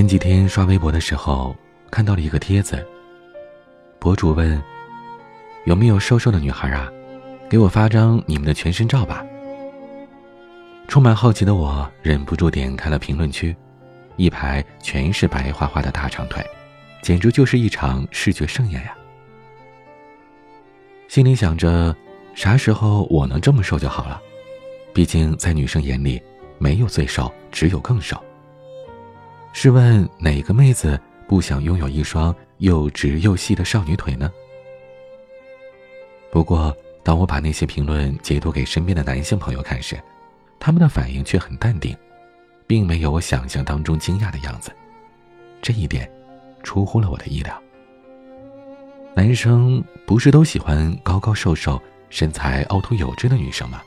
前几天刷微博的时候，看到了一个帖子。博主问：“有没有瘦瘦的女孩啊？给我发张你们的全身照吧。”充满好奇的我忍不住点开了评论区，一排全是白花花的大长腿，简直就是一场视觉盛宴呀！心里想着，啥时候我能这么瘦就好了？毕竟在女生眼里，没有最瘦，只有更瘦。试问哪个妹子不想拥有一双又直又细的少女腿呢？不过，当我把那些评论截图给身边的男性朋友看时，他们的反应却很淡定，并没有我想象当中惊讶的样子。这一点出乎了我的意料。男生不是都喜欢高高瘦瘦、身材凹凸有致的女生吗？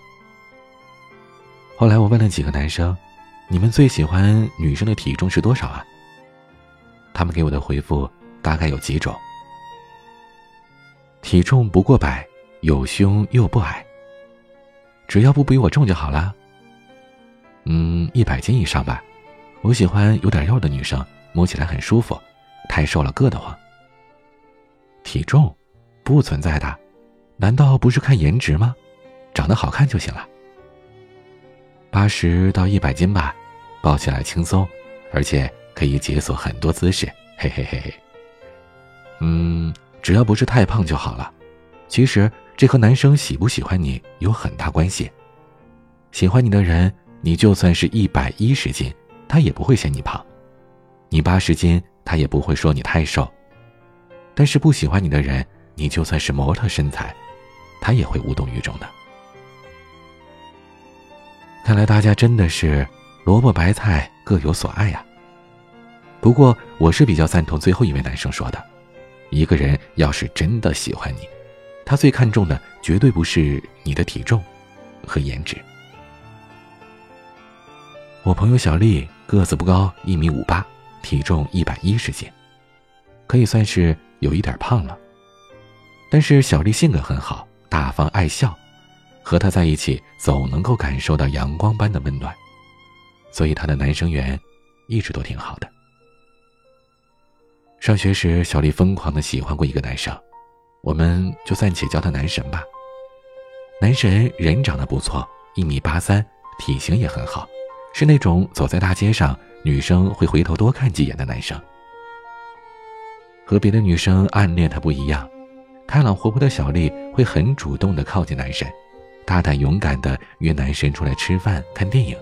后来我问了几个男生。你们最喜欢女生的体重是多少啊？他们给我的回复大概有几种：体重不过百，有胸又不矮，只要不比我重就好了。嗯，一百斤以上吧，我喜欢有点肉的女生，摸起来很舒服，太瘦了硌得慌。体重不存在的，难道不是看颜值吗？长得好看就行了。八十到一百斤吧。抱起来轻松，而且可以解锁很多姿势，嘿嘿嘿嘿。嗯，只要不是太胖就好了。其实这和男生喜不喜欢你有很大关系。喜欢你的人，你就算是一百一十斤，他也不会嫌你胖；你八十斤，他也不会说你太瘦。但是不喜欢你的人，你就算是模特身材，他也会无动于衷的。看来大家真的是。萝卜白菜各有所爱呀。不过我是比较赞同最后一位男生说的：一个人要是真的喜欢你，他最看重的绝对不是你的体重和颜值。我朋友小丽个子不高，一米五八，体重一百一十斤，可以算是有一点胖了。但是小丽性格很好，大方爱笑，和她在一起总能够感受到阳光般的温暖。所以他的男生缘一直都挺好的。上学时，小丽疯狂的喜欢过一个男生，我们就暂且叫他男神吧。男神人长得不错，一米八三，体型也很好，是那种走在大街上女生会回头多看几眼的男生。和别的女生暗恋他不一样，开朗活泼的小丽会很主动的靠近男神，大胆勇敢的约男神出来吃饭看电影。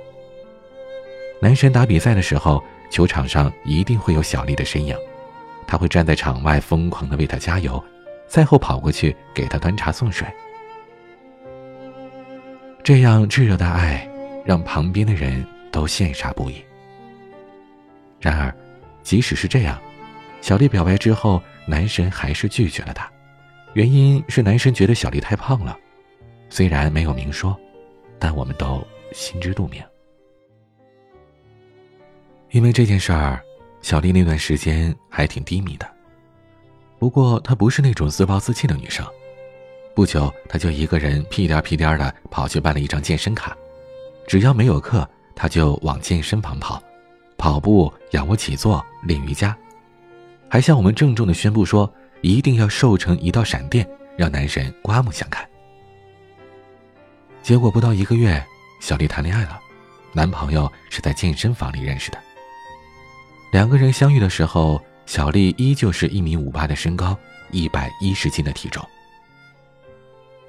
男神打比赛的时候，球场上一定会有小丽的身影，他会站在场外疯狂的为他加油，赛后跑过去给他端茶送水。这样炙热的爱，让旁边的人都羡煞不已。然而，即使是这样，小丽表白之后，男神还是拒绝了她，原因是男神觉得小丽太胖了，虽然没有明说，但我们都心知肚明。因为这件事儿，小丽那段时间还挺低迷的。不过她不是那种自暴自弃的女生，不久她就一个人屁颠屁颠的跑去办了一张健身卡，只要没有课，她就往健身房跑，跑步、仰卧起坐、练瑜伽，还向我们郑重的宣布说一定要瘦成一道闪电，让男神刮目相看。结果不到一个月，小丽谈恋爱了，男朋友是在健身房里认识的。两个人相遇的时候，小丽依旧是一米五八的身高，一百一十斤的体重。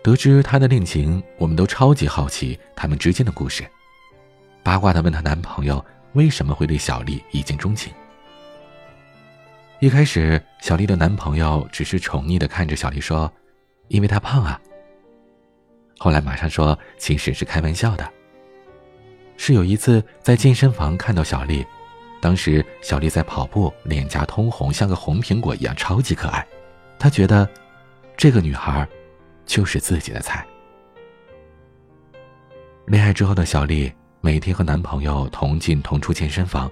得知她的恋情，我们都超级好奇他们之间的故事，八卦的问她男朋友为什么会对小丽一见钟情。一开始，小丽的男朋友只是宠溺的看着小丽说：“因为她胖啊。”后来马上说其实是开玩笑的。是有一次在健身房看到小丽。当时小丽在跑步，脸颊通红，像个红苹果一样，超级可爱。她觉得，这个女孩，就是自己的菜。恋爱之后的小丽，每天和男朋友同进同出健身房，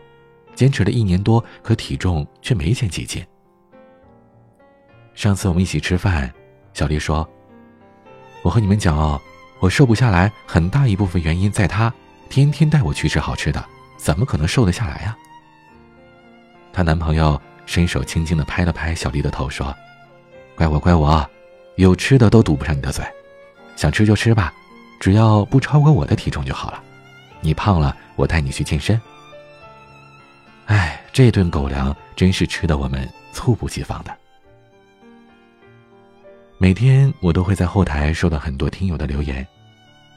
坚持了一年多，可体重却没减几斤。上次我们一起吃饭，小丽说：“我和你们讲哦，我瘦不下来，很大一部分原因在她天天带我去吃好吃的，怎么可能瘦得下来呀？”她男朋友伸手轻轻的拍了拍小丽的头，说：“怪我怪我，有吃的都堵不上你的嘴，想吃就吃吧，只要不超过我的体重就好了。你胖了，我带你去健身。”哎，这顿狗粮真是吃的我们猝不及防的。每天我都会在后台收到很多听友的留言，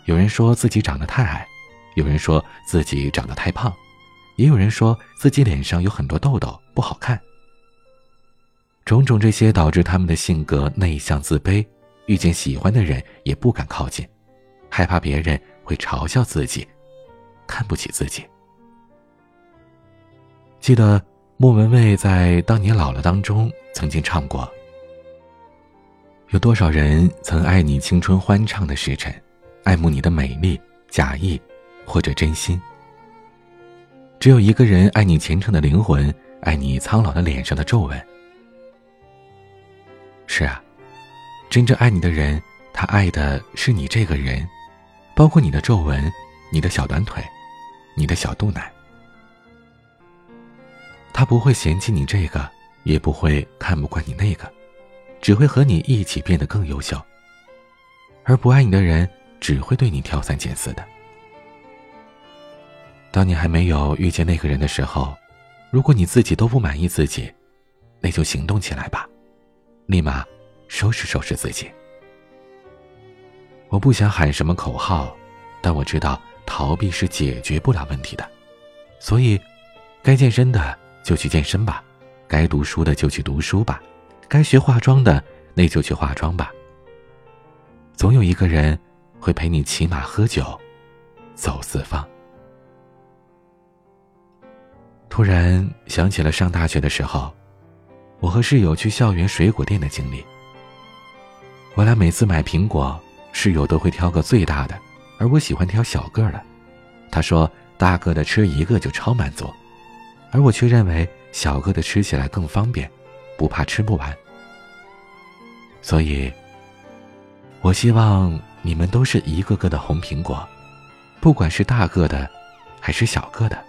有人说自己长得太矮，有人说自己长得太胖。也有人说自己脸上有很多痘痘，不好看。种种这些导致他们的性格内向自卑，遇见喜欢的人也不敢靠近，害怕别人会嘲笑自己，看不起自己。记得莫文蔚在《当你老了》当中曾经唱过：“有多少人曾爱你青春欢畅的时辰，爱慕你的美丽，假意或者真心。”只有一个人爱你虔诚的灵魂，爱你苍老的脸上的皱纹。是啊，真正爱你的人，他爱的是你这个人，包括你的皱纹、你的小短腿、你的小肚腩。他不会嫌弃你这个，也不会看不惯你那个，只会和你一起变得更优秀。而不爱你的人，只会对你挑三拣四的。当你还没有遇见那个人的时候，如果你自己都不满意自己，那就行动起来吧，立马收拾收拾自己。我不想喊什么口号，但我知道逃避是解决不了问题的，所以，该健身的就去健身吧，该读书的就去读书吧，该学化妆的那就去化妆吧。总有一个人会陪你骑马喝酒，走四方。突然想起了上大学的时候，我和室友去校园水果店的经历。我俩每次买苹果，室友都会挑个最大的，而我喜欢挑小个的。他说大个的吃一个就超满足，而我却认为小个的吃起来更方便，不怕吃不完。所以，我希望你们都是一个个的红苹果，不管是大个的，还是小个的。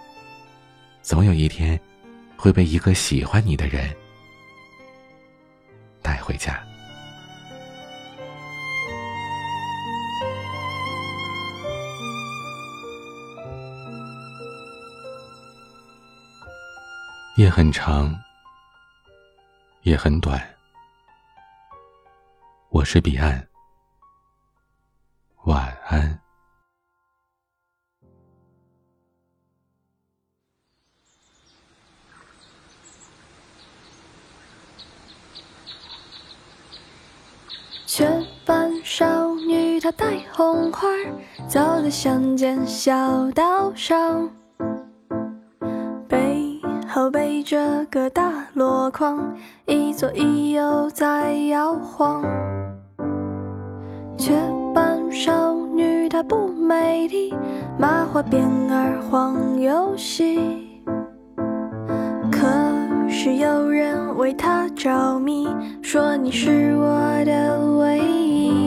总有一天，会被一个喜欢你的人带回家。夜很长，也很短。我是彼岸，晚安。雀斑少女，她戴红花，走在乡间小道上，背后背着个大箩筐，一左一右在摇晃。雀斑少女，她不美丽，麻花辫儿晃又细。是有人为他着迷，说你是我的唯一。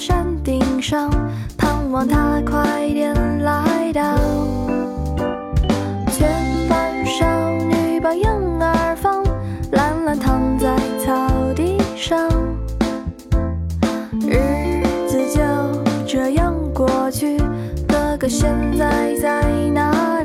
山顶上，盼望他快点来到。前班少女把婴儿放，懒懒躺在草地上，日子就这样过去。哥哥现在在哪？